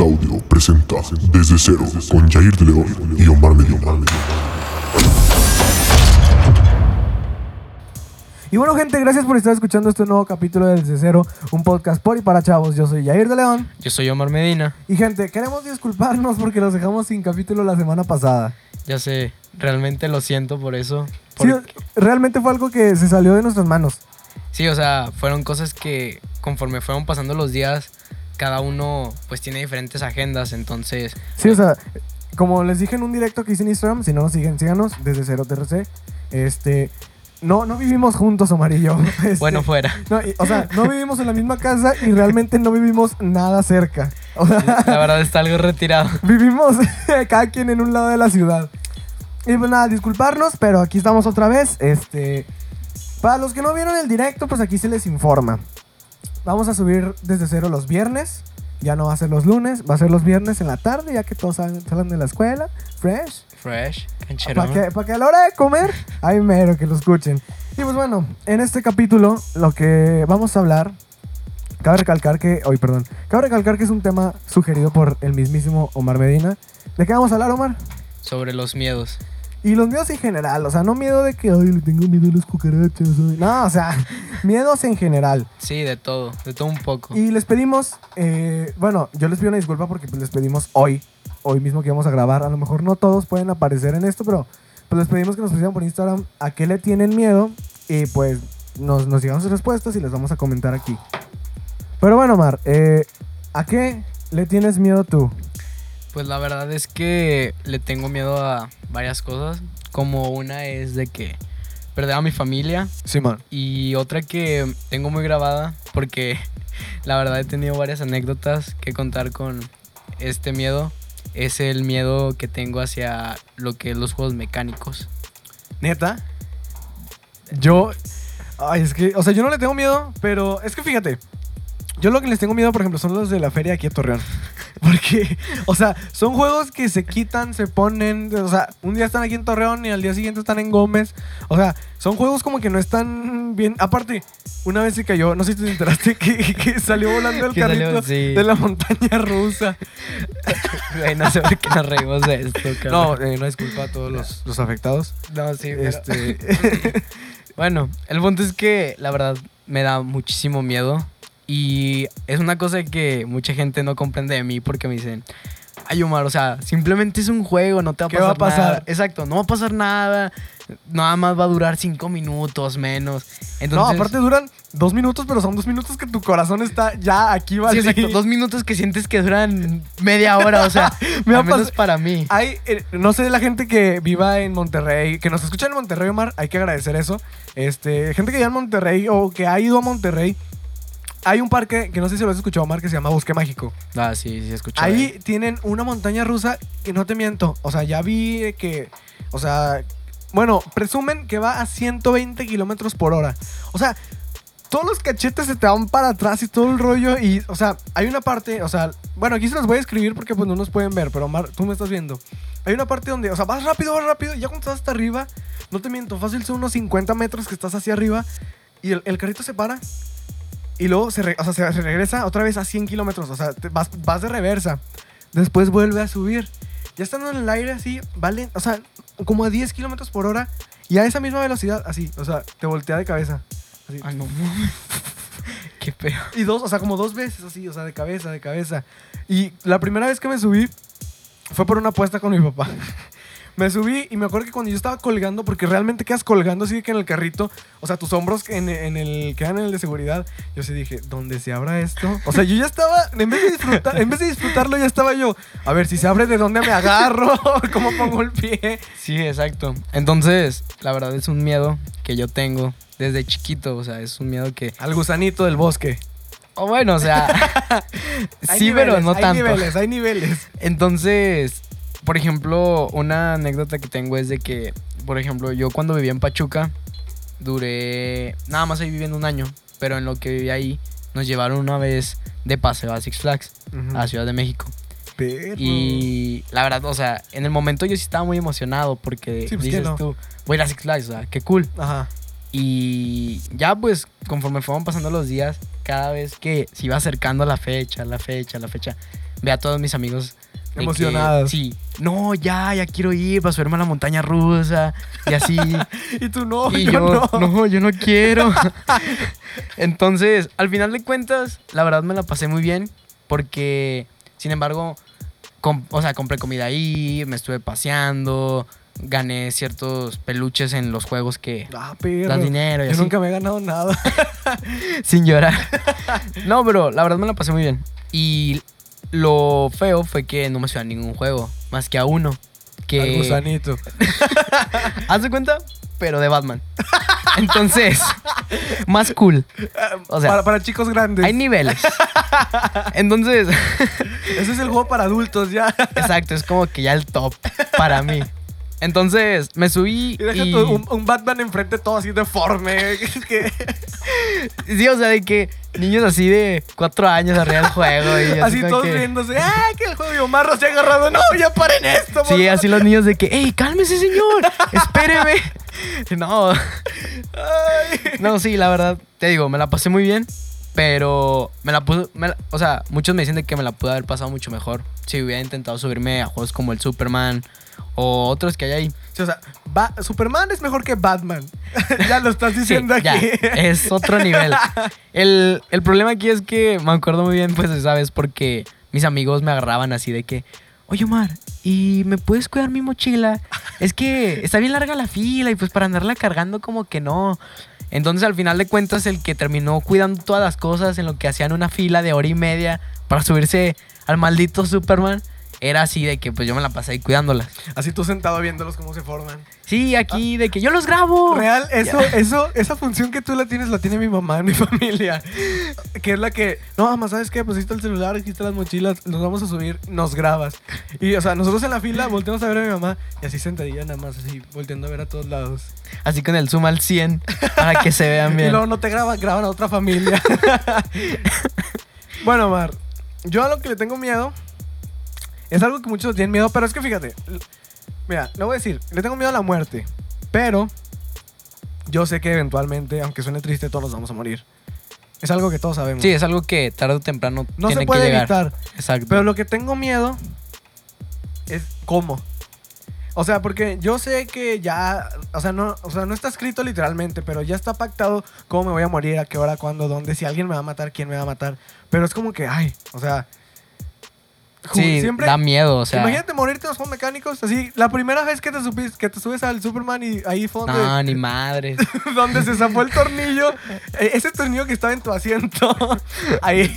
Audio presenta Desde Cero con Jair de León y Omar Medina. Y bueno, gente, gracias por estar escuchando este nuevo capítulo de Desde Cero, un podcast por y para chavos. Yo soy Jair de León. Yo soy Omar Medina. Y gente, queremos disculparnos porque los dejamos sin capítulo la semana pasada. Ya sé, realmente lo siento por eso. Sí, realmente fue algo que se salió de nuestras manos. Sí, o sea, fueron cosas que conforme fueron pasando los días, cada uno pues tiene diferentes agendas, entonces... Sí, o sea, como les dije en un directo que hice en Instagram, si no nos siguen, síganos desde Cero TRC. Este, no, no vivimos juntos, Omar y yo. Este, Bueno, fuera. no, y- o sea, no vivimos en la misma casa y realmente no vivimos nada cerca. O sea, La verdad está algo retirado. vivimos cada quien en un lado de la ciudad. Y pues nada, disculparnos, pero aquí estamos otra vez. Este, para los que no vieron el directo, pues aquí se les informa. Vamos a subir desde cero los viernes. Ya no va a ser los lunes, va a ser los viernes en la tarde, ya que todos salen, salen de la escuela. Fresh. Fresh, cancherón. Para que, pa' que a la hora de comer, hay mero que lo escuchen. Y pues bueno, en este capítulo lo que vamos a hablar, cabe recalcar que, hoy perdón, cabe recalcar que es un tema sugerido por el mismísimo Omar Medina. ¿De qué vamos a hablar, Omar? Sobre los miedos. Y los miedos en general, o sea, no miedo de que, ay, le tengo miedo a las cucarachas. ay. No, o sea, miedos en general. Sí, de todo, de todo un poco. Y les pedimos, eh, bueno, yo les pido una disculpa porque pues, les pedimos hoy, hoy mismo que vamos a grabar. A lo mejor no todos pueden aparecer en esto, pero pues les pedimos que nos pusieran por Instagram a qué le tienen miedo y pues nos, nos llegan sus respuestas y les vamos a comentar aquí. Pero bueno, Mar, eh, ¿a qué le tienes miedo tú? Pues la verdad es que le tengo miedo a varias cosas, como una es de que perder a mi familia Sí, man. Y otra que tengo muy grabada, porque la verdad he tenido varias anécdotas que contar con este miedo, es el miedo que tengo hacia lo que es los juegos mecánicos. ¿Neta? Yo. Ay, es que. O sea, yo no le tengo miedo, pero es que fíjate. Yo lo que les tengo miedo, por ejemplo, son los de la feria aquí a Torreón. Porque, o sea, son juegos que se quitan, se ponen. O sea, un día están aquí en Torreón y al día siguiente están en Gómez. O sea, son juegos como que no están bien. Aparte, una vez se cayó, no sé si te enteraste, que, que salió volando el salió, carrito sí. de la montaña rusa. Güey, no sé por qué nos reímos de esto, No, cabrón. eh, no disculpa a todos los, los afectados. No, sí, pero- Este. Bueno, el punto es que la verdad me da muchísimo miedo y es una cosa que mucha gente no comprende de mí porque me dicen, ay Omar, o sea, simplemente es un juego, no te va a ¿Qué pasar, va a pasar? nada". Exacto, no va a pasar nada, nada más va a durar cinco minutos menos. Entonces, no, aparte duran dos minutos, pero son dos minutos que tu corazón está ya aquí, Sí, ¿vale? exacto, dos minutos que sientes que duran media hora, o sea, Me ha menos para mí. Hay, eh, no sé, la gente que viva en Monterrey, que nos escucha en Monterrey, Omar, hay que agradecer eso. Este, gente que vive en Monterrey o que ha ido a Monterrey, hay un parque que no sé si lo has escuchado, Omar, que se llama Bosque Mágico. Ah, sí, sí, escuché. Ahí tienen una montaña rusa que no te miento. O sea, ya vi que. O sea. Bueno, presumen que va a 120 kilómetros por hora. O sea, todos los cachetes se te van para atrás y todo el rollo. Y, o sea, hay una parte. O sea, bueno, aquí se los voy a escribir porque pues no nos pueden ver. Pero Mar, tú me estás viendo. Hay una parte donde, o sea, vas rápido, vas rápido. Y ya cuando estás hasta arriba, no te miento, fácil son unos 50 metros que estás hacia arriba. Y el, el carrito se para. Y luego se, re- o sea, se, se regresa otra vez a 100 kilómetros. O sea, te vas, vas de reversa. Después vuelve a subir. Ya estando en el aire así, vale, o sea, como a 10 kilómetros por hora. Y a esa misma velocidad, así, o sea, te voltea de cabeza. Así. Ay, no mames. Qué peor. Y dos, o sea, como dos veces así, o sea, de cabeza, de cabeza. Y la primera vez que me subí fue por una apuesta con mi papá. Me subí y me acuerdo que cuando yo estaba colgando, porque realmente quedas colgando así que en el carrito, o sea, tus hombros en, en el quedan en el de seguridad, yo sí dije, ¿dónde se abra esto? O sea, yo ya estaba, en vez de disfrutar, en vez de disfrutarlo, ya estaba yo, a ver si se abre, ¿de dónde me agarro? ¿Cómo pongo el pie? Sí, exacto. Entonces, la verdad es un miedo que yo tengo desde chiquito, o sea, es un miedo que... Al gusanito del bosque. O bueno, o sea, Hay sí, pero no hay tanto. niveles, hay niveles. Entonces, por ejemplo, una anécdota que tengo es de que, por ejemplo, yo cuando vivía en Pachuca, duré, nada más ahí viviendo un año, pero en lo que viví ahí, nos llevaron una vez de paseo a Six Flags, a Ciudad de México. Perro. Y la verdad, o sea, en el momento yo sí estaba muy emocionado porque Sí, pues, dices tú, voy a ir a Six Flags, o sea, qué cool. Ajá. Y ya pues conforme fueron pasando los días, cada vez que se iba acercando la fecha, la fecha, la fecha, ve a todos mis amigos que, Emocionados. sí, no, ya, ya quiero ir para subirme a la montaña rusa y así. Y tú no, y yo, yo, no. no, yo no quiero. Entonces, al final de cuentas, la verdad me la pasé muy bien porque, sin embargo, o sea, compré comida ahí, me estuve paseando, gané ciertos peluches en los juegos que Ah, perro. dinero y Yo así, nunca me he ganado nada. sin llorar. no, pero la verdad me la pasé muy bien. Y lo feo fue que no me a ningún juego, más que a uno. Al Que, gusanito. ¿Haz de cuenta? Pero de Batman. Entonces, más cool. O sea, para, para chicos grandes. Hay niveles. Entonces, Ese es el juego para adultos ya. exacto, es como que ya el top para mí. Entonces, me subí Y deja y... un, un Batman enfrente todo así deforme. que- Sí, o sea, de que niños así de cuatro años arriba del juego y así, todos que- riéndose. ¡Ah, que el juego de Omar se ha agarrado! ¡No, ya paren esto! Sí, así los niños de que, ¡Ey, cálmese, señor! ¡Espéreme! No, Ay. no, sí, la verdad, te digo, me la pasé muy bien, pero me la me la- o sea, muchos me dicen de que me la pude haber pasado mucho mejor si hubiera intentado subirme a juegos como el Superman o otros que hay ahí. Sí, o sea, Ba- Superman es mejor que Batman. ya lo estás Sí, diciendo ya, aquí. es otro nivel. El, el problema aquí es que me acuerdo muy bien, pues, ¿sabes? Porque mis amigos me agarraban así de que, oye, Omar, ¿y me puedes cuidar mi mochila? Es que está bien larga la fila y pues para andarla cargando como que no. Entonces, al final de cuentas, el que terminó cuidando todas las cosas en lo que hacían una fila de hora y media para subirse al maldito Superman, era así de que pues yo me la pasé ahí cuidándolas. Así tú sentado viéndolos cómo se forman. Sí, aquí de que yo los grabo. Real, eso, eso, esa función que tú la tienes, la tiene mi mamá en mi familia. Que es la que, no, mamá, ¿sabes qué? Pues está el celular, aquí están las mochilas, nos vamos a subir, nos grabas. Y, o sea, nosotros en la fila volteamos a ver a mi mamá y así sentadilla nada más, así, volteando a ver a todos lados. Así con el zoom al 100 para que se vean Y bien. luego no te graban, graban a otra familia. bueno, Mar, yo a lo que le tengo miedo es algo que muchos tienen miedo, pero es que fíjate, mira, le voy a decir, le tengo miedo a la muerte, pero yo sé que eventualmente, aunque suene triste, todos nos vamos a morir. Es algo que todos sabemos. Sí, es algo que tarde o temprano no tiene se puede que llegar. evitar. Exacto. Pero lo que tengo miedo es cómo. O sea, porque yo sé que ya, o sea, no, o sea, no está escrito literalmente, pero ya está pactado cómo me voy a morir, a qué hora, cuándo, dónde, si alguien me va a matar, quién me va a matar. Pero es como que, ay, o sea, sí, siempre da miedo, o sea. imagínate morirte en los juegos mecánicos, así, la primera vez que te subes, que te subes al Superman y ahí fue donde, No, ni madre. donde se zafó el tornillo, eh, ese tornillo que estaba en tu asiento, ahí,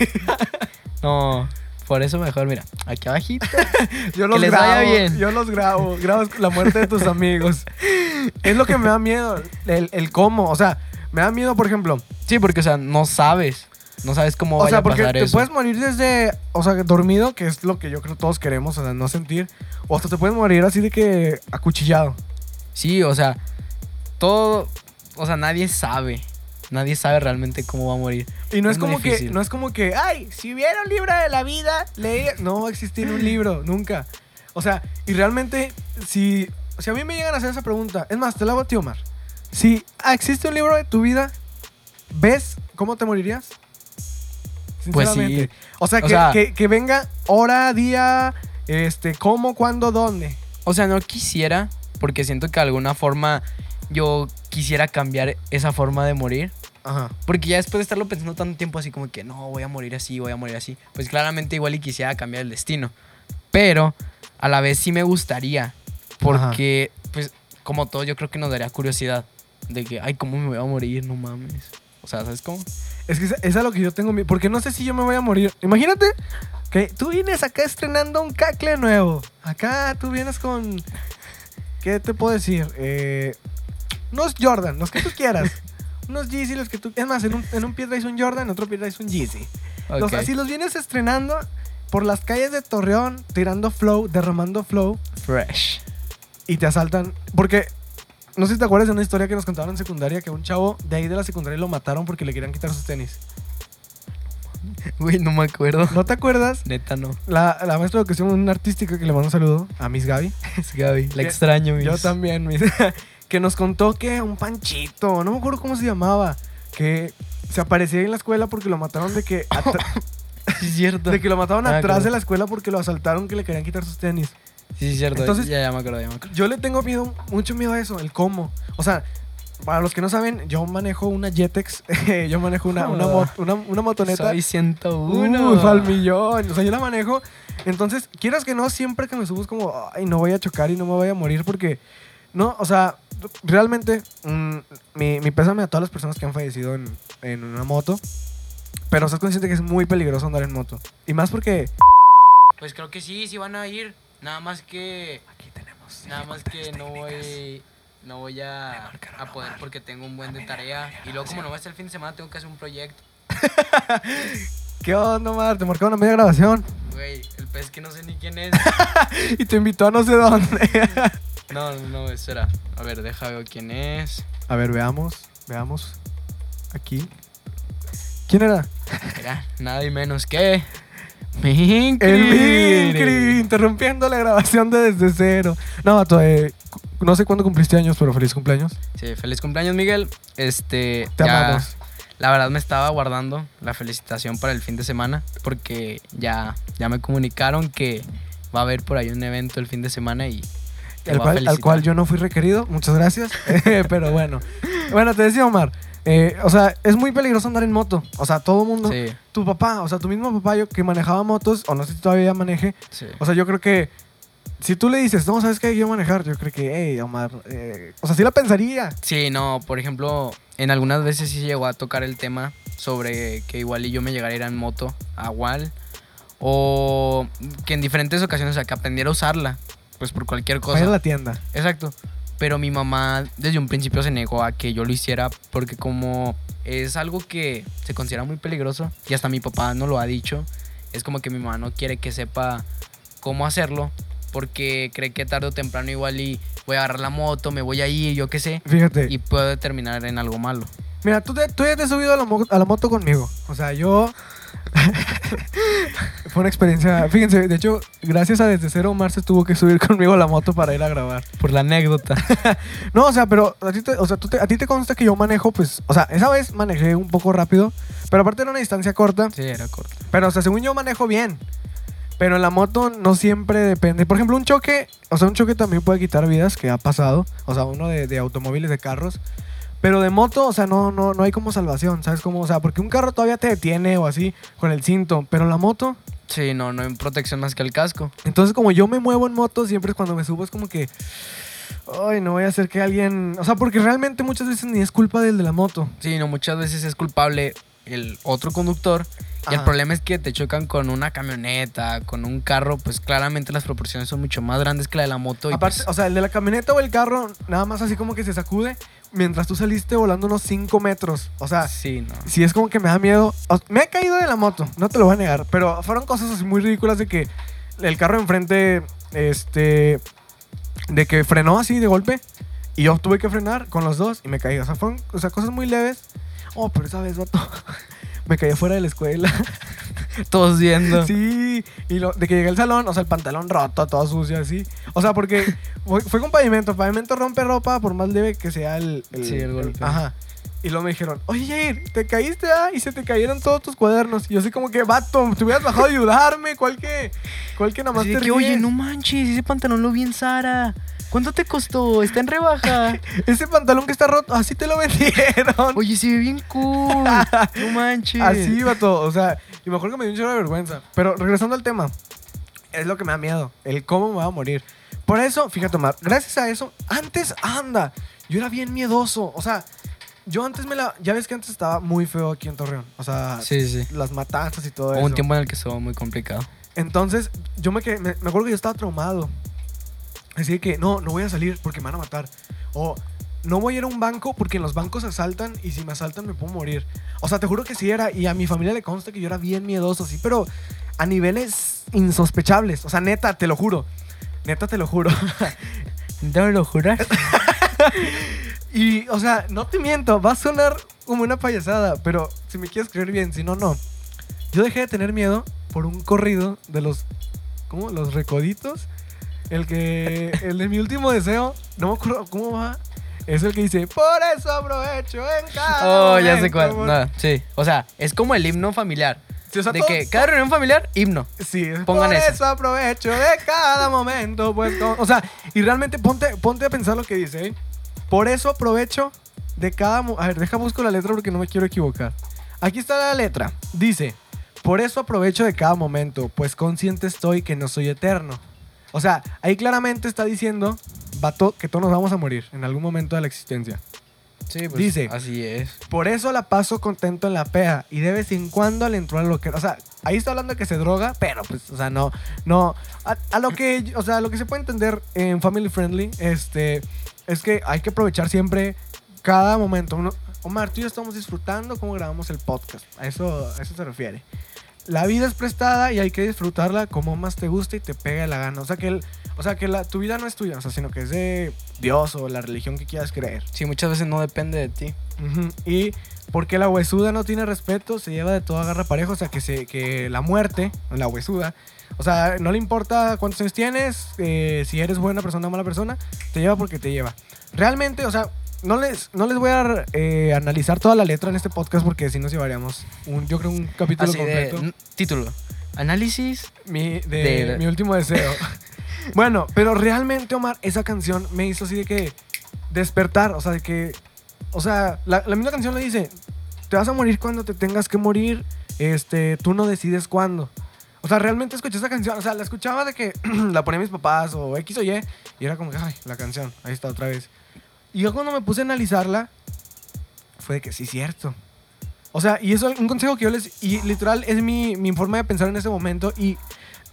No, por eso mejor, mira, aquí abajito. Yo los les grabo, vaya bien. yo los grabo, grabas la muerte de tus amigos. Es lo que me da miedo, el, el cómo, o sea, me da miedo, por ejemplo, Sí, porque, o sea, no sabes. No sabes cómo o vaya sea, a porque pasar te eso. puedes morir desde, o sea, dormido, que es lo que yo creo todos queremos, o sea, no sentir, o hasta te puedes morir así de que acuchillado. Sí, o sea, todo. O sea, nadie sabe. Nadie sabe realmente cómo va a morir. Y no es, como que, no es como que, ay, si hubiera un libro de la vida, leí, no va a existir un libro, nunca. O sea, y realmente, si, si a mí me llegan a hacer esa pregunta, es más, te la hago a ti, Omar. Si ah, existe un libro de tu vida, ¿ves cómo te morirías? Pues sí. O sea, O que, sea- que- que venga hora, día, este, cómo, cuándo, dónde. O sea, no quisiera, porque siento que de alguna forma yo quisiera cambiar esa forma de morir. Ajá. Porque ya después de estarlo pensando tanto tiempo así como que no, voy a morir así, voy a morir así, pues claramente igual y quisiera cambiar el destino. Pero a la vez sí me gustaría, porque pues como todo yo creo que nos daría curiosidad de que, ay, ¿cómo me voy a morir? No mames. O sea, ¿sabes cómo? Es que es- a lo que yo tengo miedo. Porque no sé si yo me voy a morir. Imagínate que tú vienes acá estrenando un cacle nuevo. Acá tú vienes con. ¿Qué te puedo decir? Eh, unos Jordan, los que tú quieras. unos Yeezy, los que tú. Es más, en un, en un pie traes un Jordan, en otro pie traes un Yeezy. Los- Ok. así los vienes estrenando por las calles de Torreón, tirando flow, derramando flow. Fresh. Y te asaltan. Porque. No sé si te acuerdas de una historia que nos contaron en secundaria que un chavo de ahí de la secundaria lo mataron porque le querían quitar sus tenis. Güey, no me acuerdo. ¿No te acuerdas? Neta, no. La, la maestra de educación una artística que le mando un saludo a Miss Gaby. Es Gaby. La Que- extraño, mis. Yo también, Miss. que nos contó que un panchito, no me acuerdo cómo se llamaba, que se aparecía en la escuela porque lo mataron de que... es cierto. De que lo mataron Ah, atrás claro. de la escuela porque lo asaltaron que le querían quitar sus tenis. Sí, es cierto. Entonces- ya, ya me acuerdo, ya me acuerdo. Yo le tengo miedo, mucho miedo a eso, el cómo. O sea, para los que no saben, yo manejo una Jetex, yo manejo una, una, una, una motoneta. Soy 101. Uy, al millón. O sea, yo la manejo. Entonces, quieras que no, siempre que me subo es como, ay, no voy a chocar y no me voy a morir porque, no, o sea, realmente, mm, mi, mi pésame a todas las personas que han fallecido en, en una moto. Pero estás consciente que es muy peligroso andar en moto. Y más porque... Pues creo que sí, sí van a ir. Nada más que. Aquí tenemos... Nada más que no voy. No voy a, a poder porque tengo un buen de tarea. Y luego, como no va a ser el fin de semana, tengo que hacer un proyecto. ¿Qué onda, Omar? Te marcaron a media grabación. Güey, el pez que no sé ni quién es. y te invitó a no sé dónde. No, no, no, espera. A ver, deja ver quién es. a ver, veamos, veamos. Aquí. ¿Quién era? Mira, nada y menos que. El Minkri, interrumpiendo la grabación de desde cero. No, vato, eh, no sé cuándo cumpliste años, pero feliz cumpleaños. Sí, feliz cumpleaños, Miguel. Este. Te ya- amamos. La verdad me estaba guardando la felicitación para el fin de semana porque ya, ya me comunicaron que va a haber por ahí un evento el fin de semana y El cual, al cual yo no fui requerido, muchas gracias. pero bueno. Bueno, te decía Omar, eh, o sea, es muy peligroso andar en moto. O sea, todo mundo. Sí, Tu papá, o sea, tu mismo papá yo que manejaba motos, o no sé si todavía maneje. sí. O sea, yo creo que si tú le dices, no, ¿sabes qué? Yo manejar, yo creo que, hey, Omar, eh, o sea, sí la pensaría. Sí, no, por ejemplo, en algunas veces sí llegó a tocar el tema sobre que igual y yo me llegara a ir en moto a Wal o que en diferentes ocasiones, o sea, que aprendiera a usarla, pues por cualquier Vaya a cosa. la tienda. Exacto. Pero mi mamá desde un principio se negó a que yo lo hiciera porque como es algo que se considera muy peligroso y hasta mi papá no lo ha dicho, es como que mi mamá no quiere que sepa cómo hacerlo porque cree que tarde o temprano igual y voy a agarrar la moto, me voy a ir, yo qué sé, Fíjate. y puede terminar en algo malo. Mira, tú, te- tú ya te has subido a la, a la moto conmigo. O sea, yo. Fue una experiencia. Fíjense, de hecho, gracias a Desde Cero, Omar se tuvo que subir conmigo a la moto para ir a grabar. Por la anécdota. No, o sea, pero a ti te, o sea, tú te- a ti te consta que yo manejo, pues. O sea, esa vez manejé un poco rápido, pero aparte era una distancia corta. Sí, era corto. Pero, o sea, según yo manejo bien. Pero en la moto no siempre depende. Por ejemplo, un choque, o sea, un choque también puede quitar vidas, que ha pasado. O sea, uno de, de automóviles, de carros. Pero de moto, o sea, no, no, no hay como salvación, ¿sabes cómo? O sea, porque un carro todavía te detiene o así con el cinto, pero la moto. Sí, no, no hay protección más que el casco. Entonces, como yo me muevo en moto, siempre cuando me subo, es como que. Ay, no voy a hacer que alguien. O sea, porque realmente muchas veces ni es culpa del de la moto. Sí, no, muchas veces es culpable el otro conductor. Y el problema es que te chocan con una camioneta, con un carro, pues claramente las proporciones son mucho más grandes que la de la moto. Y Aparte, pues, o sea, el de la camioneta o el carro, nada más así como que se sacude mientras tú saliste volando unos 5 metros. O sea, sí, no. si es como que me da miedo. O- Me he caído de la moto, no te lo voy a negar, pero fueron cosas así muy ridículas de que el carro enfrente, este, de que frenó así de golpe y yo tuve que frenar con los dos y me caí. O sea, fueron o sea, cosas muy leves. Oh, pero esa vez, vato, me caí fuera de la escuela. Todos viendo. Sí, y lo, de que llegué al salón, o sea, el pantalón roto, todo sucio, así. O sea, porque fue, con pavimento. Pavimento rompe ropa por más leve que sea el... Sí, el golpe. Ajá. Y luego me dijeron, oye, Jair, te caíste, ah, y se te cayeron todos tus cuadernos. Y yo así como que, vato, te hubieras bajado a ayudarme, ¿cuál que, cuál que nada más te que, oye, ríes?" no manches, ese pantalón lo vi en Sara. ¿Cuánto te costó? Está en rebaja. Ese pantalón que está roto, así te lo vendieron. Oye, se ve bien cool. No manches. Así, vato. O sea, y me acuerdo que me dio un chorro de vergüenza. Pero regresando al tema, es lo que me da miedo. El cómo me voy a morir. Por eso, fíjate, Omar, gracias a eso, antes, anda, yo era bien miedoso. O sea, yo antes me la. Ya ves que antes estaba muy feo aquí en Torreón. O sea, Sí, sí. las matanzas y todo Hubo eso. un tiempo en el que estuvo muy complicado. Entonces, yo me, quedé- me, me acuerdo que yo estaba traumado. Así que, no, no voy a salir porque me van a matar. O no voy a ir a un banco porque en los bancos asaltan y si me asaltan me puedo morir. O sea, te juro que sí era. Y a mi familia le consta que yo era bien miedoso, sí, pero a niveles insospechables. O sea, neta, te lo juro. Neta, te lo juro. ¿No lo juras? y, o sea, no te miento, va a sonar como una payasada, pero si me quieres creer bien, si no, no. Yo dejé de tener miedo por un corrido de los. ¿Cómo? Los recoditos. El que. El de mi último deseo. No me acuerdo cómo va. Es el que dice: Por eso aprovecho en cada. Oh, ya sé cuál. amor". No, sí. O sea, es como el himno familiar. Sí, o sea, de que cada reunión familiar, himno. Sí, Pongan por esa. eso aprovecho de cada momento, pues. o sea, y realmente ponte, ponte a pensar lo que dice, ¿eh? Por eso aprovecho de cada... mo- A ver, deja busco la letra porque no me quiero equivocar. Aquí está la letra. Dice, por eso aprovecho de cada momento, pues consciente estoy que no soy eterno. O sea, ahí claramente está diciendo, vato, que todos nos vamos a morir en algún momento de la existencia. Sí, pues Dice. Así es. Por eso la paso contento en la pea y de vez en cuando le entró a lo que... O sea, ahí está hablando de que se droga, pero pues, o sea, no, no... A, a lo que, o sea, lo que se puede entender en Family Friendly, este, es que hay que aprovechar siempre cada momento. Uno- Omar, tú y yo estamos disfrutando cómo grabamos el podcast. A eso, a eso se refiere. La vida es prestada y hay que disfrutarla como más te guste y te pegue la gana. O sea, que, el, o sea, que la, tu vida no es tuya, o sea, sino que es de Dios o la religión que quieras creer. Sí, muchas veces no depende de ti. Ujú, Y porque la huesuda no tiene respeto, se lleva de todo agarra parejo. O sea, que, se, que la muerte, la huesuda, o sea, no le importa cuántos años tienes, eh, si eres buena persona o mala persona, te lleva porque te lleva. Realmente, o sea, no les, no les voy a eh, analizar toda la letra en este podcast porque si nos llevaríamos, un, yo creo, un capítulo Así de. completo. n- Título. Análisis. Mi, de, de- mi último deseo. bueno, pero realmente, Omar, esa canción me hizo así de que despertar, o sea, de que, o sea, la, la misma canción le dice, te vas a morir cuando te tengas que morir, este, tú no decides cuándo. O sea, realmente escuché esa canción, o sea, la escuchaba de que la ponían mis papás o X o Y, y era como que, ay, la canción, ahí está otra vez. Y yo cuando me puse a analizarla, fue de que sí, cierto. O sea, y eso es un consejo que yo les... Y literal es mi, mi forma de pensar en ese momento y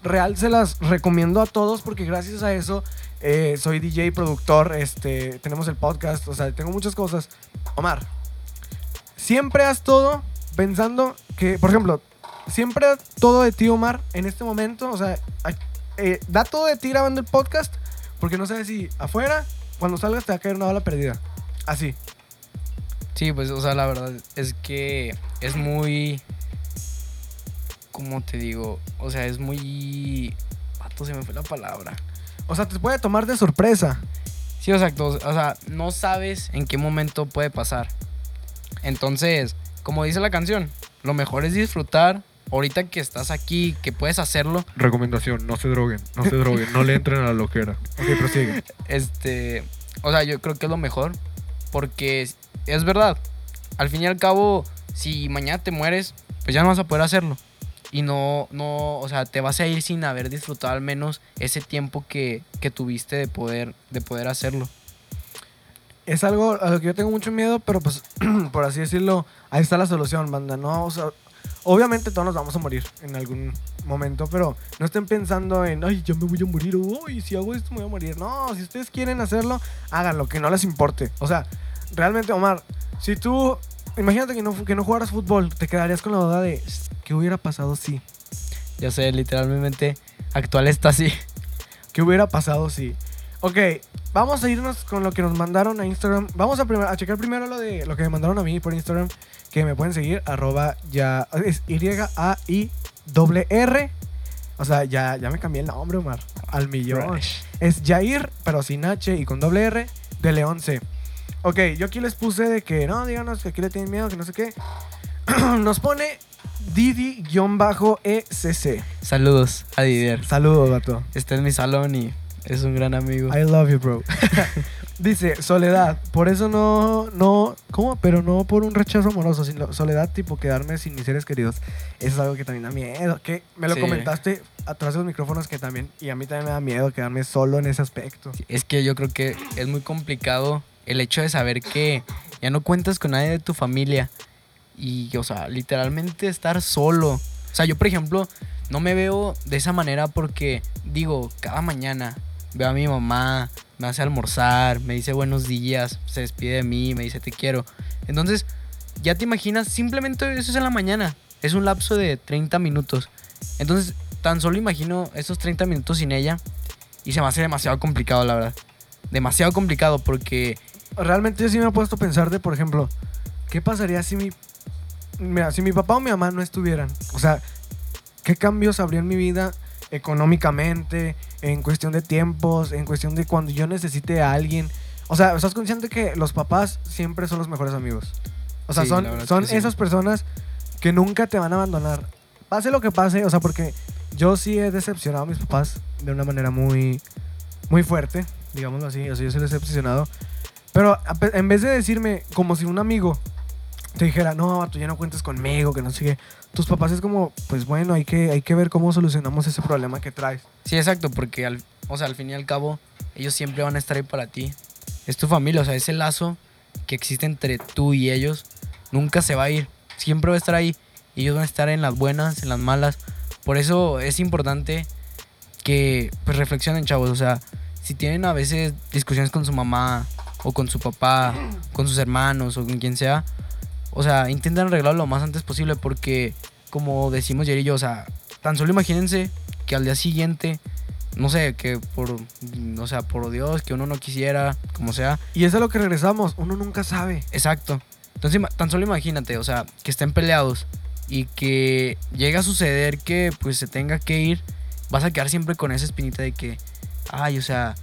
real se las recomiendo a todos porque gracias a eso eh, soy DJ, productor, este, tenemos el podcast, o sea, tengo muchas cosas. Omar, siempre haz todo pensando que, por ejemplo, siempre todo de ti, Omar, en este momento, o sea, eh, da todo de ti grabando el podcast porque no sabes si afuera, cuando salgas te va a caer una bala perdida. Así. Sí, pues, o sea, la verdad es que es muy. ¿Cómo te digo? O sea, es muy. Pato, se me fue la palabra. O sea, te puede tomar de sorpresa. Sí, exacto. O sea, no sabes en qué momento puede pasar. Entonces, como dice la canción, lo mejor es disfrutar. Ahorita que estás aquí, que puedes hacerlo, Recomendación, no se droguen, no se droguen, no le entren a la loquera. Ok, prosigue. este. O sea, yo creo que es lo mejor. Porque es, es verdad. Al fin y al cabo, si mañana te mueres, pues ya no vas a poder hacerlo. Y no, no, o sea, te vas a ir sin haber disfrutado al menos ese tiempo que, que tuviste de poder, de poder hacerlo. es algo a lo que yo tengo mucho miedo, pero pues, por así decirlo, ahí está la solución, banda. No, o sea, obviamente todos nos vamos a morir en algún momento, pero no estén pensando en, ay, yo me voy a morir, "Uy, si hago esto me voy a morir. No, si ustedes quieren hacerlo, háganlo, que no les importe. O sea, realmente, Omar, si tú, imagínate que no, que no jugaras fútbol, te quedarías con la duda de, ¿qué hubiera pasado si? Ya sé, literalmente, actual está así. ¿Qué hubiera pasado si? Ok, vamos a irnos con lo que nos mandaron a Instagram. Vamos a, primer- a checar primero lo de lo que me mandaron a mí por Instagram. Que me pueden seguir, arroba ya. Es Y-A-I-R. O sea, ya, ya me cambié el nombre, Omar. Al millón. Es Jair, pero sin H y con doble R, de León C. Ok, yo aquí les puse de que no, díganos que aquí le tienen miedo, que no sé qué. Nos pone Didi-ECC. Saludos a Didier. Saludos, vato. Está en mi salón y es un gran amigo. I love you, bro. Dice, soledad. Por eso no, no, ¿cómo? Pero no por un rechazo amoroso, sino soledad tipo quedarme sin mis seres queridos. Eso es algo que también da miedo. Que me lo Sí. comentaste atrás de los micrófonos que también, y a mí también me da miedo quedarme solo en ese aspecto. Es que yo creo que es muy complicado el hecho de saber que ya no cuentas con nadie de tu familia. Y, o sea, literalmente estar solo. O sea, yo, por ejemplo, no me veo de esa manera porque, digo, cada mañana veo a mi mamá, me hace almorzar, me dice buenos días, se despide de mí, me dice te quiero. Entonces, ya te imaginas, simplemente eso es en la mañana. Es un lapso de 30 minutos. Entonces, tan solo imagino esos 30 minutos sin ella y se me hace demasiado complicado, la verdad. Demasiado complicado porque Realmente yo sí me he puesto a pensar de, por ejemplo, ¿qué pasaría si mi, mira, si mi papá o mi mamá no estuvieran? O sea, ¿qué cambios habría en mi vida económicamente, en cuestión de tiempos, en cuestión de cuando yo necesite a alguien? O sea, ¿estás consciente que los papás siempre son los mejores amigos? O sea, Sí, son, son sí. esas personas que nunca te van a abandonar. pase lo que pase, o sea, porque yo sí he decepcionado a mis papás de una manera muy, muy fuerte, digámoslo así, o sea, yo sí les he decepcionado. Pero en vez de decirme como si un amigo te dijera, no, tú ya no cuentes conmigo, que no qué, tus papás es como, pues bueno, hay que, hay que ver cómo solucionamos ese problema que traes. Sí, exacto, porque al, o sea, al fin y al cabo, ellos siempre van a estar ahí para ti. Es tu familia, o sea, ese lazo que existe entre tú y ellos nunca se va a ir. Siempre va a estar ahí. Ellos van a estar en las buenas, en las malas. Por eso es importante que pues reflexionen, chavos. O sea, si tienen a veces discusiones con su mamá o con su papá, con sus hermanos o con quien sea, o sea, intenten arreglarlo lo más antes posible porque, como decimos Jerry y yo, o sea, tan solo imagínense que al día siguiente, no sé, que por, o sea, por Dios, que uno no quisiera, como sea, Y es a lo que regresamos, uno nunca sabe. exacto. Entonces, tan solo imagínate, o sea, que estén peleados y que llegue a suceder que pues se tenga que ir, vas a quedar siempre con esa espinita de que, ay, o sea,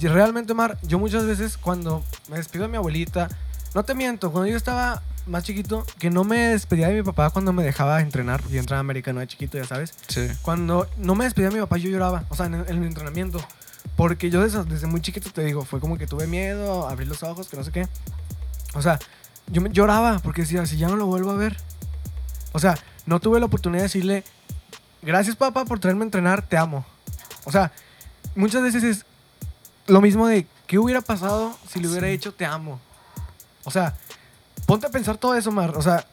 realmente, Omar, yo muchas veces cuando me despido de mi abuelita, no te miento, cuando yo estaba más chiquito, que no me despedía de mi papá cuando me dejaba entrenar, porque yo entraba americano de chiquito, ya sabes. sí. Cuando no me despedía de mi papá, yo lloraba, o sea, en el, en el entrenamiento. Porque yo desde, desde muy chiquito te digo, fue como que tuve miedo, abrí los ojos, que no sé qué. O sea, yo me lloraba porque decía, si ya no lo vuelvo a ver. O sea, no tuve la oportunidad de decirle, gracias papá por traerme a entrenar, te amo. O sea, muchas veces es lo mismo de, ¿qué hubiera pasado si le hubiera Sí. dicho, te amo? O sea, ponte a pensar todo eso, Mar. O sea,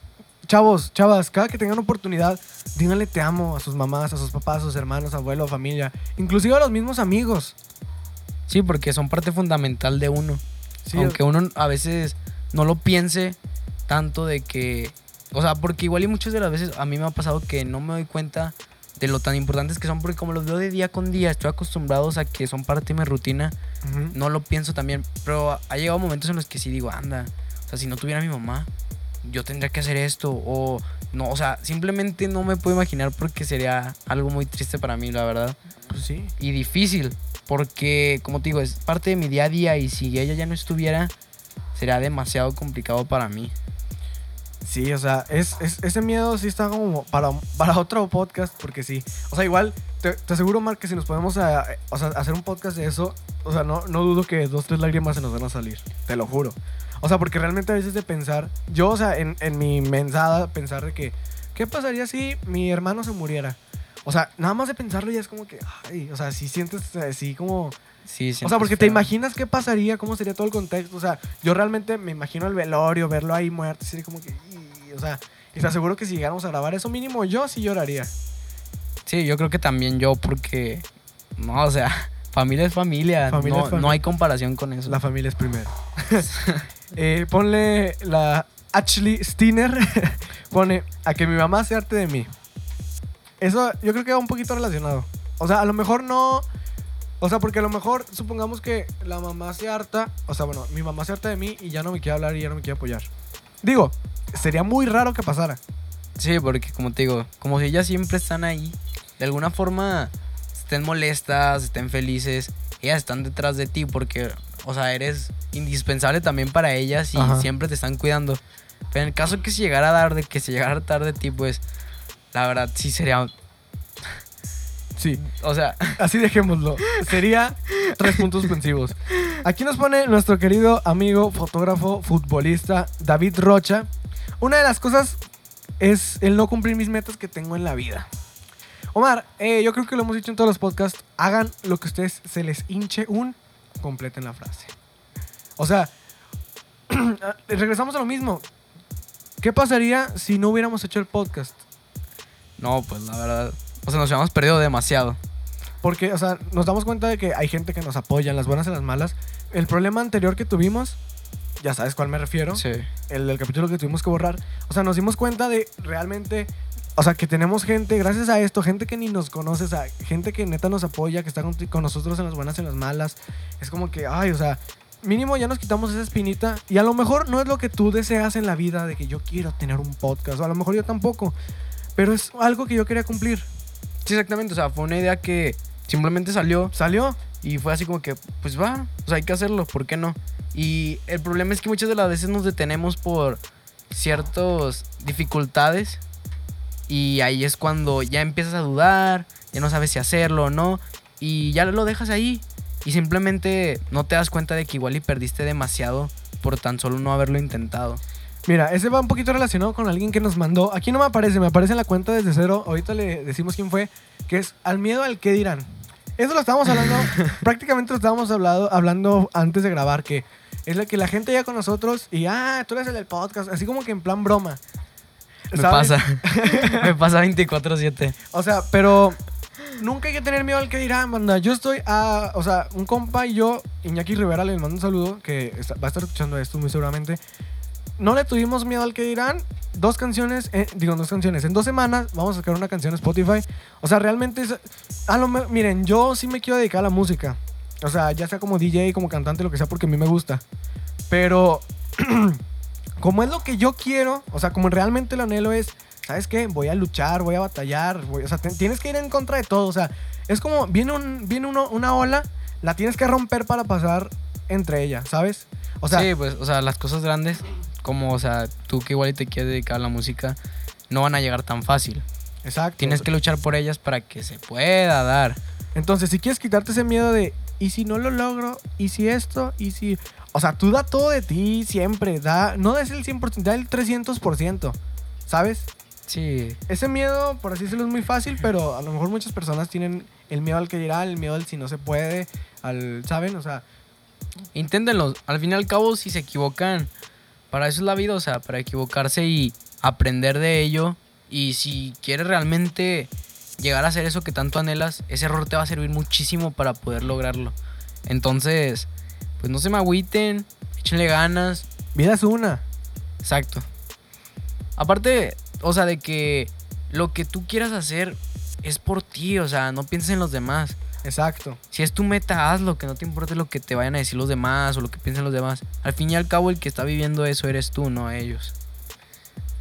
chavos, chavas, cada que tengan oportunidad, díganle te amo a sus mamás, a sus papás, a sus hermanos, abuelos, familia, inclusive a los mismos amigos. Sí, porque son parte fundamental de uno. Sí, Aunque uno a veces no lo piense tanto de que. O sea, porque igual y muchas de las veces a mí me ha pasado que no me doy cuenta de lo tan importantes que son, porque como los veo de día con día, estoy acostumbrados a que son parte de mi rutina, Ujú. no lo pienso también. Pero ha llegado momentos en los que sí digo, anda, sea, si no tuviera a mi mamá, yo tendría que hacer esto. O no, o sea, simplemente no me puedo imaginar porque sería algo muy triste para mí, la verdad. Pues sí. Y difícil, porque como te digo, es parte de mi día a día y si ella ya no estuviera, sería demasiado complicado para mí. Sí, o sea, es, es- ese miedo sí está como para, para otro podcast, porque sí. O sea, igual, te, te aseguro, Mark, que si nos podemos a- o sea, hacer un podcast de eso, o sea, no, no dudo que dos, tres lágrimas se nos van a salir. Te lo juro. O sea, porque realmente a veces de pensar, yo, o sea, en, en mi mensada, pensar de que, ¿qué pasaría si mi hermano se muriera? O sea, nada más de pensarlo ya es como que, ay, o sea, si sientes así como... Sí, O sea, porque te imaginas qué pasaría, cómo sería todo el contexto. O sea, yo realmente me imagino el velorio, verlo ahí muerto, así como que. "Y", O sea, y te aseguro que si llegáramos a grabar eso mínimo, yo sí lloraría. Sí, yo creo que también yo, porque. No, o sea, familia es familia. Familia no, es familia. no hay comparación con eso. La familia es primero. Eh, ponle la Ashley Steiner. pone a que mi mamá se arte de mí. Eso yo creo que va un poquito relacionado. O sea, a lo mejor no. O sea, porque a lo mejor supongamos que la mamá se harta. O sea, bueno, mi mamá se harta de mí y ya no me quiere hablar y ya no me quiere apoyar. Digo, sería muy raro que pasara. Sí, porque como te digo, como si ellas siempre están ahí, de alguna forma estén molestas, estén felices, ellas están detrás de ti porque, o sea, eres indispensable también para ellas y Ajá. siempre te están cuidando. Pero en el caso que se llegara a dar de que se llegara a tratar de ti, pues la verdad sí sería, Sí. o sea, Así dejémoslo. Sería tres puntos suspensivos. Aquí nos pone nuestro querido amigo, fotógrafo, futbolista, David Rocha. Una de las cosas es el no cumplir mis metas que tengo en la vida. Omar, eh, yo creo que lo hemos dicho en todos los podcasts. Hagan lo que ustedes se les hinche un, completen la frase. O sea, regresamos a lo mismo. ¿Qué pasaría si no hubiéramos hecho el podcast? no, pues la verdad, o sea, nos habíamos perdido demasiado. Porque, o sea, nos damos cuenta de que hay gente que nos apoya en las buenas y en las malas. El problema anterior que tuvimos, ya sabes cuál me refiero, Sí. el del capítulo que tuvimos que borrar. O sea, nos dimos cuenta de realmente, o sea, que tenemos gente, gracias a esto, gente que ni nos conoce, o sea, gente que neta nos apoya, que está con, con nosotros en las buenas y en las malas. Es como que, ay, o sea, mínimo ya nos quitamos esa espinita. Y a lo mejor no es lo que tú deseas en la vida, de que yo quiero tener un podcast, o a lo mejor yo tampoco. Pero es algo que yo quería cumplir. Sí, exactamente, o sea, fue una idea que simplemente salió Salió. Y fue así como que, pues va, o sea, hay que hacerlo, ¿por qué no? Y el problema es que muchas de las veces nos detenemos por ciertas dificultades Y ahí es cuando ya empiezas a dudar, ya no sabes si hacerlo o no. Y ya lo dejas ahí. Y simplemente no te das cuenta de que igual y perdiste demasiado por tan solo no haberlo intentado. Mira, ese va un poquito relacionado con alguien que nos mandó. Aquí no me aparece, me aparece en la cuenta desde cero. Ahorita le decimos quién fue. Que es al miedo al que dirán. Eso lo estábamos hablando, prácticamente lo estábamos hablando, hablando antes de grabar. Que es la que la gente ya con nosotros y, ah, tú eres el del podcast. Así como que en plan broma. Me ¿sabes? pasa. Me pasa 24-7. O sea, pero nunca hay que tener miedo al que dirán, banda. Yo estoy a. O sea, un compa y yo, Iñaki Rivera, le mando un saludo, que está- va a estar escuchando esto muy seguramente. No le tuvimos miedo al que dirán. Dos canciones, eh, digo, dos canciones. En dos semanas vamos a sacar una canción en Spotify. O sea, realmente es. A lo miren, yo sí me quiero dedicar a la música. O sea, ya sea como DJ, como cantante, lo que sea, porque a mí me gusta. Pero. como es lo que yo quiero, o sea, como realmente lo anhelo es, ¿sabes qué? Voy a luchar, voy a batallar, voy- o sea, te- tienes que ir en contra de todo, o sea, es como, viene, un, viene uno- una ola, la tienes que romper para pasar entre ella, ¿sabes? O sea, sí, pues, o sea, las cosas grandes, como, o sea, tú que igual te quieres dedicar a la música, no van a llegar tan fácil. exacto. Tienes que luchar por ellas para que se pueda dar. Entonces, si quieres quitarte ese miedo de, ¿y si no lo logro? ¿Y si esto? ¿Y si...? O sea, tú da todo de ti siempre, da, no des el 100%, da el 300%, ¿sabes? Sí, Ese miedo, por así decirlo, es muy fácil, pero a lo mejor muchas personas tienen el miedo al que dirá, el miedo al si no se puede, al, ¿saben? O sea, inténtenlo. Al fin y al cabo, si se equivocan, para eso es la vida, o sea, para equivocarse y aprender de ello. Y si quieres realmente llegar a hacer eso que tanto anhelas, ese error te va a servir muchísimo para poder lograrlo. Entonces, pues no se me agüiten, échenle ganas, vida es una. Exacto. Aparte, o sea, de que lo que tú quieras hacer es por ti, o sea, no pienses en los demás. Exacto. Si es tu meta, hazlo, que no te importe lo que te vayan a decir los demás o lo que piensen los demás. Al fin y al cabo, el que está viviendo eso eres tú, no ellos.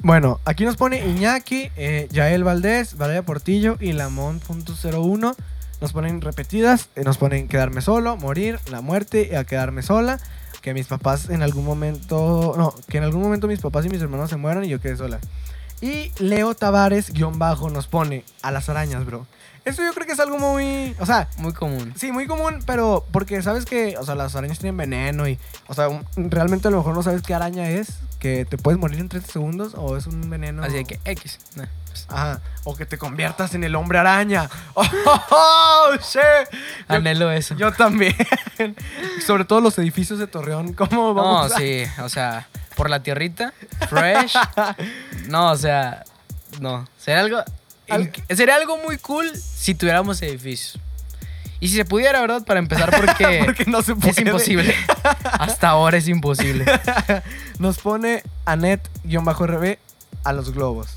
Bueno, aquí nos pone Iñaki, eh, Yael Valdés, Valeria Portillo y Lamont.01. Nos ponen repetidas, eh, nos ponen quedarme solo, morir, la muerte y a quedarme sola. Que mis papás en algún momento, no, que en algún momento mis papás y mis hermanos se mueran y yo quede sola. Y Leo Tavares, guion bajo, nos pone a las arañas, bro. Esto yo creo que es algo muy, o sea, Muy común. Sí, muy común, pero porque sabes que, o sea, las arañas tienen veneno y, o sea, un- realmente a lo mejor no sabes qué araña es, que te puedes morir en 30 segundos o es un veneno. Así de que X. nah, pues, Ajá, o que te conviertas en el hombre araña. ¡Oh, shit! Yo, anhelo eso. yo también. Sobre todo los edificios de Torreón, ¿cómo no, vamos? a- sí, o sea, por la tierrita, fresh. no, o sea, no. Sería algo, Al- sería algo muy cool si tuviéramos edificios. Y si se pudiera, ¿verdad? Para empezar, porque, Porque no se puede. es imposible. Hasta ahora es imposible. Nos pone Anet-RB a los globos.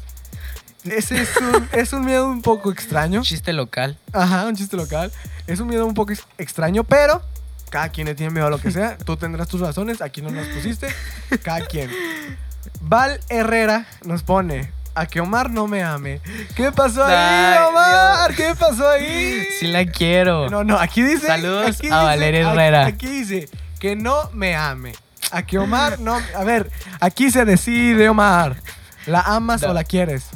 Ese es un, es un miedo un poco extraño. Chiste local. Ajá, un chiste local. Es un miedo un poco ex- extraño, pero cada quien le tiene miedo a lo que sea. Tú tendrás tus razones, aquí no nos pusiste. Cada quien. Val Herrera nos pone a que Omar no me ame. ¿Qué pasó ahí, Ay, Omar? ¿Qué pasó ahí? Sí la quiero. No, no, aquí dice. Saludos aquí a Valeria Herrera. Aquí, dice que no me ame. A que Omar no. A ver, aquí se decide, Omar. ¿La amas No. o la quieres?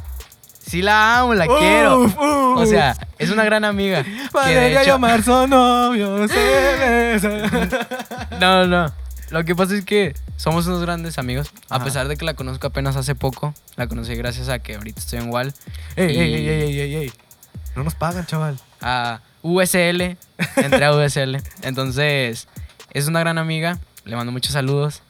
Sí la amo, la quiero. Uf. O sea, es una gran amiga. Valeria y hecho, Omar son novios. se besan. no, no. Lo que pasa es que somos unos grandes amigos. A Ajá. pesar de que la conozco apenas hace poco. La conocí gracias a que ahorita estoy en WAL. ey, Y- ey, ey, ey, ey, ey. No nos pagan, chaval. A USL. Entré a USL. Entonces, es una gran amiga. Le mando muchos saludos.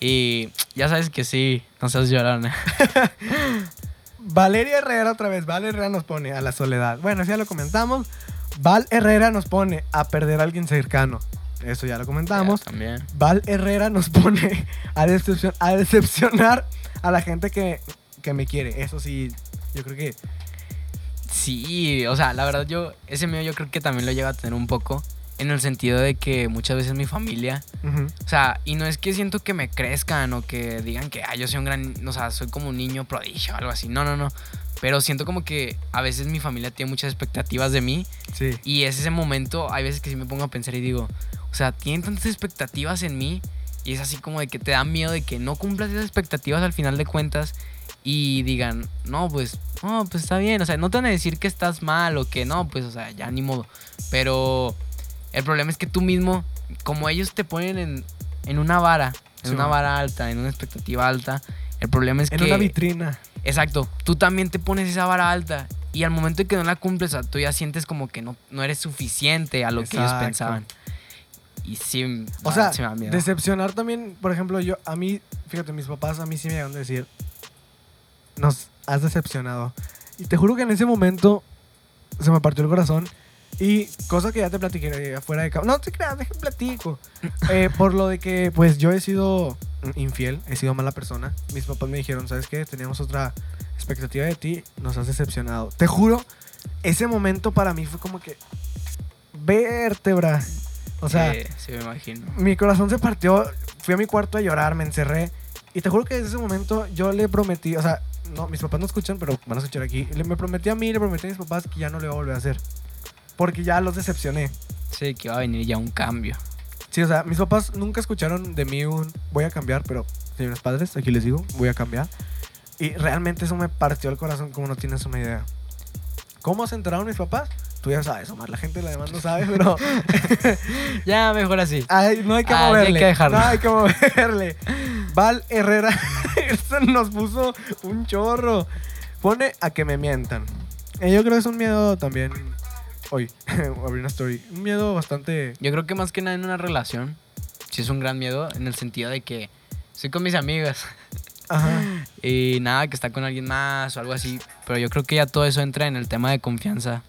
Y ya sabes que sí, no seas llorona. Valeria Herrera otra vez. Val Herrera nos pone a la soledad. Bueno, ya lo comentamos. Val Herrera nos pone a perder a alguien cercano. Eso ya lo comentamos. Ya, también. Val Herrera nos pone a, decepcion- a decepcionar a la gente que, que me quiere. Eso sí, yo creo que... Sí, o sea, la verdad yo, ese miedo yo creo que también lo llega a tener un poco. En el sentido de que muchas veces mi familia. O sea, y no es que siento que me crezcan o que digan que ah, yo soy un gran, o sea, soy como un niño prodigio o algo así. No, no, no. Pero siento como que a veces mi familia tiene muchas expectativas de mí Sí. y es ese momento, hay veces que sí me pongo a pensar y digo, o sea, tienen tantas expectativas en mí y es así como de que te da miedo de que no cumplas esas expectativas al final de cuentas y digan, no, pues, no, pues está bien. O sea, no te van a decir que estás mal o que no, pues, o sea, ya ni modo. Pero el problema es que tú mismo, como ellos te ponen en, en una vara, en Sí, una vara alta, en una expectativa alta, el problema es En que... una vitrina. Exacto, tú también te pones esa vara alta y al momento de que no la cumples, o sea, tú ya sientes como que no, no eres suficiente a lo que ellos Exacto. pensaban. Y sí, O sea, sí me da miedo. decepcionar también, por ejemplo, yo, a mí, fíjate, mis papás a mí sí me llegan a decir, nos has decepcionado. Y te juro que en ese momento se me partió el corazón. Y cosa que ya te platiqué afuera de. No te creas, déjame platico. Eh, por lo de que, pues, yo he sido infiel, he sido mala persona. Mis papás me dijeron, ¿sabes qué? Teníamos otra expectativa de ti, nos has decepcionado. Te juro, ese momento para mí fue como que... Vértebra. O sea, sí, sí, me imagino. mi corazón se partió. Fui a mi cuarto a llorar, me encerré. Y te juro que desde ese momento yo le prometí, o sea, no, mis papás no escuchan, pero van a escuchar aquí. Le, me prometí a mí, le prometí a mis papás que ya no le voy a volver a hacer. Porque ya los decepcioné. Sí, que va a venir ya un cambio. Sí, o sea, mis papás nunca escucharon de mí un voy a cambiar, pero señores padres, aquí les digo, voy a cambiar. Y realmente eso me partió el corazón como no tienes una idea. ¿Cómo se enteraron mis papás? Tú ya sabes, Omar, la gente la demás no sabe, pero Ya, mejor así. Ay, no hay que Ah, hay moverle. que dejarlo. No hay que moverle. Val Herrera esto nos puso un chorro. Pone a que me mientan. Eh, yo creo que es un miedo también. Hoy, abrí una story. Un miedo bastante. Yo creo que más que nada en una relación, sí es un gran miedo en el sentido de que soy con mis amigas Ajá. y nada, que está con alguien más o algo así. Pero yo creo que ya todo eso entra en el tema de confianza.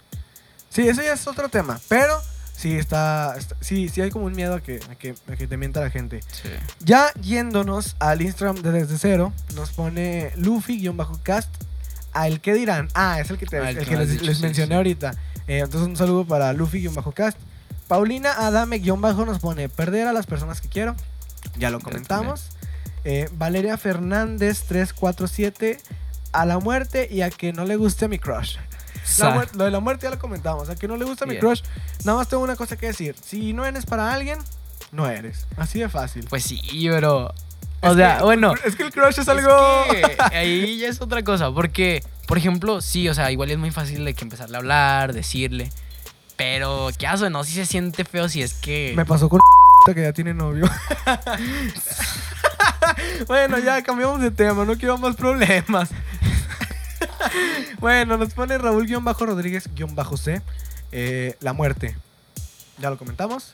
Sí, eso ya es otro tema. Pero sí está. está- sí, sí hay como un miedo a que, a que, a que te mienta la gente. Sí. Ya yéndonos al Instagram de Desde Cero, nos pone Luffy-cast. ¿Al qué dirán? Ah, es el que, te, Ah, el el que que les, dicho, les sí, mencioné sí. ahorita. Eh, entonces un saludo para Luffy-cast. Paulina Adame-bajo nos pone perder a las personas que quiero. Ya lo comentamos. Eh, Valeria Fernández 347 a la muerte y a que no le guste a mi crush. La lo de la muerte ya lo comentamos. A que no le gusta a mi Bien. crush. Nada más tengo una cosa que decir. Si no eres para alguien, no eres. Así de fácil. Pues sí, pero... O Es sea, que- bueno... Es que el crush es Es algo. que ahí ya es otra cosa, porque, por ejemplo, sí, o sea, igual es muy fácil de que empezarle a hablar, decirle, pero qué hace, ¿no? Si se siente feo si es que... Me pasó con que ya tiene novio. bueno, ya cambiamos de tema, no quiero más problemas. Bueno, nos pone Raúl-Rodríguez-C. eh, la muerte. Ya lo comentamos.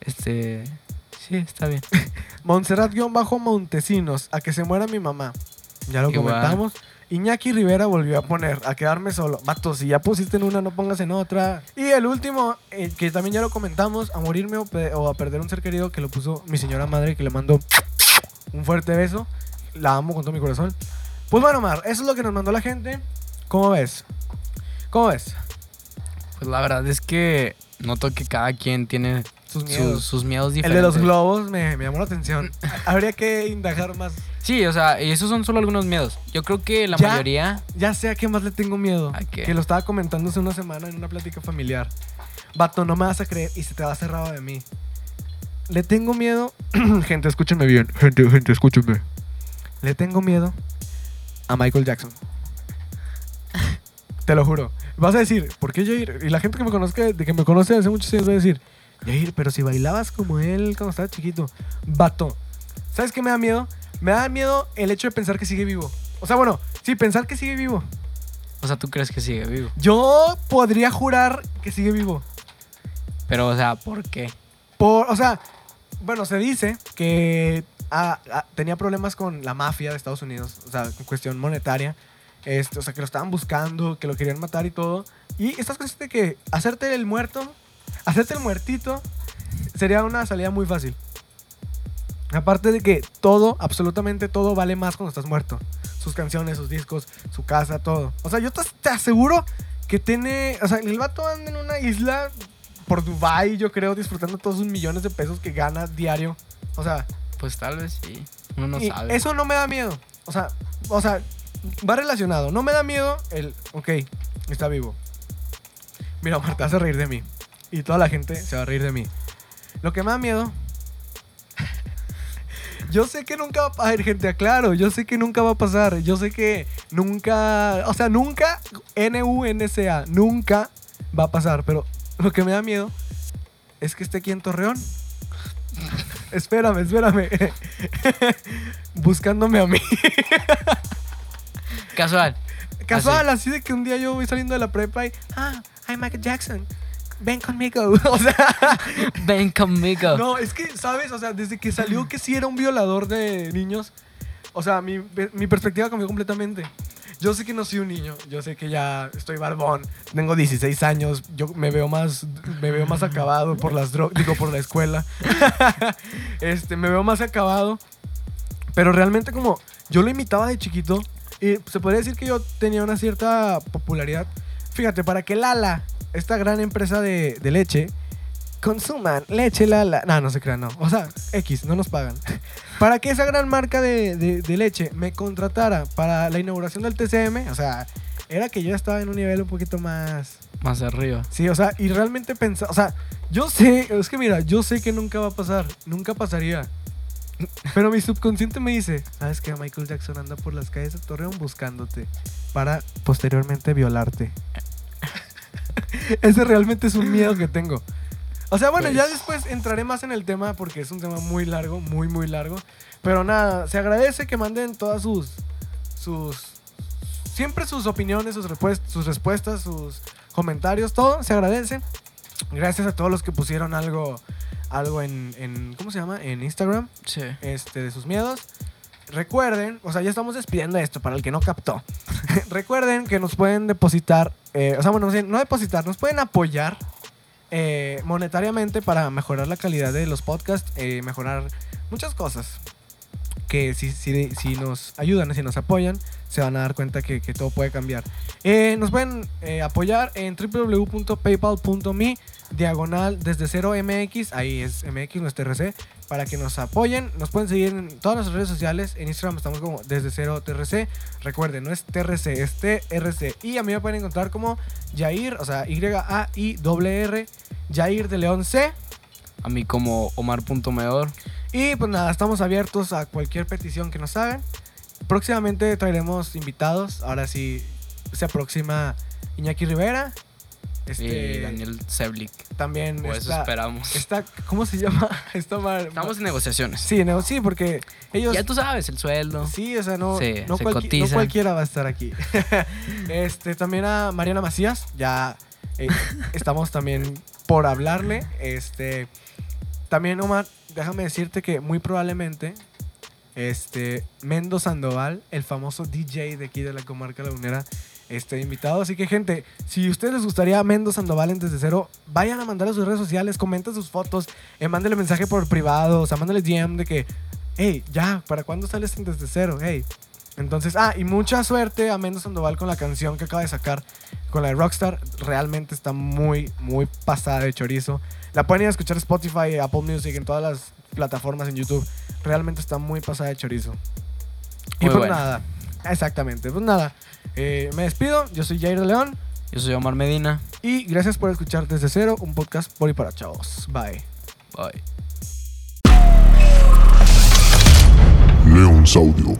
Este... Sí, está bien. Montserrat-Montesinos. A que se muera mi mamá. Ya lo Igual. comentamos. Iñaki Rivera volvió a poner, a quedarme solo. Vato, si ya pusiste en una, no pongas en otra. Y el último, eh, que también ya lo comentamos, a morirme o, o a perder un ser querido, que lo puso mi señora madre, que le mando un fuerte beso. La amo con todo mi corazón. Pues bueno, Mar, eso es lo que nos mandó la gente. ¿Cómo ves? ¿Cómo ves? Pues la verdad es que noto que cada quien tiene Sus miedos. sus miedos el diferentes. de los globos me, me llamó la atención. Habría que indagar más. Sí, o sea, y esos son solo algunos miedos. Yo creo que la Ya. mayoría... Ya sé a qué más le tengo miedo. ¿A qué? Que lo estaba comentando hace una semana en una plática familiar. Vato, no me vas a creer y se te va cerrado de mí. Le tengo miedo. gente, escúchenme bien. Gente, gente, escúchenme. Le tengo miedo a Michael Jackson. Te lo juro. Vas a decir, ¿por qué Jair? Y la gente que me conozca, de que me conoce hace muchos años va a decir, Jair, pero si bailabas como él cuando estaba chiquito. Vato. ¿Sabes qué me da miedo? Me da miedo el hecho de pensar que sigue vivo. O sea, bueno, sí, pensar que sigue vivo. O sea, tú crees que sigue vivo. Yo podría jurar que sigue vivo. Pero, o sea, ¿por qué? Por, o sea, bueno, se dice que ah, ah, tenía problemas con la mafia de Estados Unidos, o sea, en cuestión monetaria. Este, o sea, que lo estaban buscando, que lo querían matar y todo. Y estas cosas de que hacerte el muerto, hacerte el muertito, sería una salida muy fácil. Aparte de que todo, absolutamente todo, vale más cuando estás muerto. Sus canciones, sus discos, su casa, todo. O sea, yo te, te aseguro que tiene. O sea, el vato anda en una isla por Dubai, yo creo, disfrutando todos sus millones de pesos que gana diario. O sea, Pues tal vez sí. Uno no y sabe. eso no me da miedo. O sea, o sea, va relacionado. No me da miedo el, ok, está vivo. Mira, Marta vas a reír de mí. Y toda la gente se va a reír de mí. Lo que me da miedo Yo sé que nunca va a pasar, gente, aclaro. Yo sé que nunca va a pasar. Yo sé que nunca, o sea, nunca, N-U-N-C-A, nunca va a pasar. Pero lo que me da miedo es que esté aquí en Torreón. espérame, espérame. Buscándome a mí. Casual. Casual, así de que un día yo voy saliendo de la prepa y, ah, I'm Michael Jackson. Ven conmigo. o sea, Ven conmigo. no, es que, ¿sabes? O sea, desde que salió que sí era un violador de niños, o sea, mi, mi perspectiva cambió completamente. Yo sé que no soy un niño, yo sé que ya estoy barbón, tengo 16 años, yo me veo más, me veo más acabado por las drogas, digo, por la escuela. este, me veo más acabado, pero realmente como yo lo imitaba de chiquito y se podría decir que yo tenía una cierta popularidad. Fíjate, para que Lala, esta gran empresa de, de leche, consuman leche Lala. No, no se crean, no. O sea, X, no nos pagan. Para que esa gran marca de, de- de leche me contratara para la inauguración del TCM, o sea, era que yo estaba en un nivel un poquito más... Más arriba. Sí, o sea, y realmente pensaba, o sea, yo sé, es que mira, yo sé que nunca va a pasar, nunca pasaría. Pero mi subconsciente me dice, ¿sabes qué? Michael Jackson anda por las calles de Torreón buscándote para posteriormente violarte. Ese realmente es un miedo que tengo. O sea, bueno, Pues- ya después entraré más en el tema porque es un tema muy largo, muy, muy largo. Pero nada, se agradece que manden todas sus. sus. siempre sus opiniones, sus, sus respuestas, sus comentarios, todo se agradece. Gracias a todos los que pusieron algo. Algo en. en ¿Cómo se llama? En Instagram Sí. este, de sus miedos. Recuerden, o sea, ya estamos despidiendo esto para el que no captó. Recuerden que nos pueden depositar, eh, o sea, bueno, no depositar, nos pueden apoyar eh, monetariamente para mejorar la calidad de los podcasts, eh, mejorar muchas cosas. Que si, si, si nos ayudan, si nos apoyan, se van a dar cuenta que, que todo puede cambiar. Eh, nos pueden eh, apoyar en www.paypal.me diagonal desde 0 MX, ahí es MX nuestro RC, para que nos apoyen. Nos pueden seguir en todas nuestras redes sociales. En Instagram estamos como desde 0 TRC. Recuerden, no es TRC, es TRC. Y a mí me pueden encontrar como Jair, o sea, Y-A-I-R, Jair de León C. A mí como Omar.meor. Y pues nada, estamos abiertos a cualquier petición que nos hagan. Próximamente traeremos invitados. Ahora sí se aproxima Iñaki Rivera. Este, Y Daniel Seblik. también O eso esperamos. está- ¿Cómo se llama? Está mal. Estamos en negociaciones. Sí, no, sí, porque ellos. Ya tú sabes, el sueldo. Sí, o sea, no, Sí, no, se cualqui- no cotizan. cualquiera va a estar aquí. este, también a Mariana Macías, ya eh, estamos también por hablarle. Este, también, Omar, déjame decirte que muy probablemente este, Mendo Sandoval, el famoso DJ de aquí de la comarca lagunera, esté invitado. Así que, gente, si ustedes les gustaría Mendo Sandoval en Desde Cero, vayan a mandar a sus redes sociales, comenten sus fotos, eh, mándenle mensaje por privado, o sea, mándenle DM de que, hey, ya, ¿para cuándo sales en Desde Cero? Hey. Entonces, ah, y mucha suerte a Mendo Sandoval con la canción que acaba de sacar, con la de Rockstar. Realmente está muy, muy pasada de chorizo. La pueden ir a escuchar Spotify, Apple Music, en todas las plataformas, en YouTube. Realmente está muy pasada de chorizo. Y pues nada, exactamente, pues nada. eh, me despido, yo soy Jair de León Yo soy Omar Medina. y gracias por escuchar desde cero un podcast por y para chavos. Bye. Bye. Leons Audio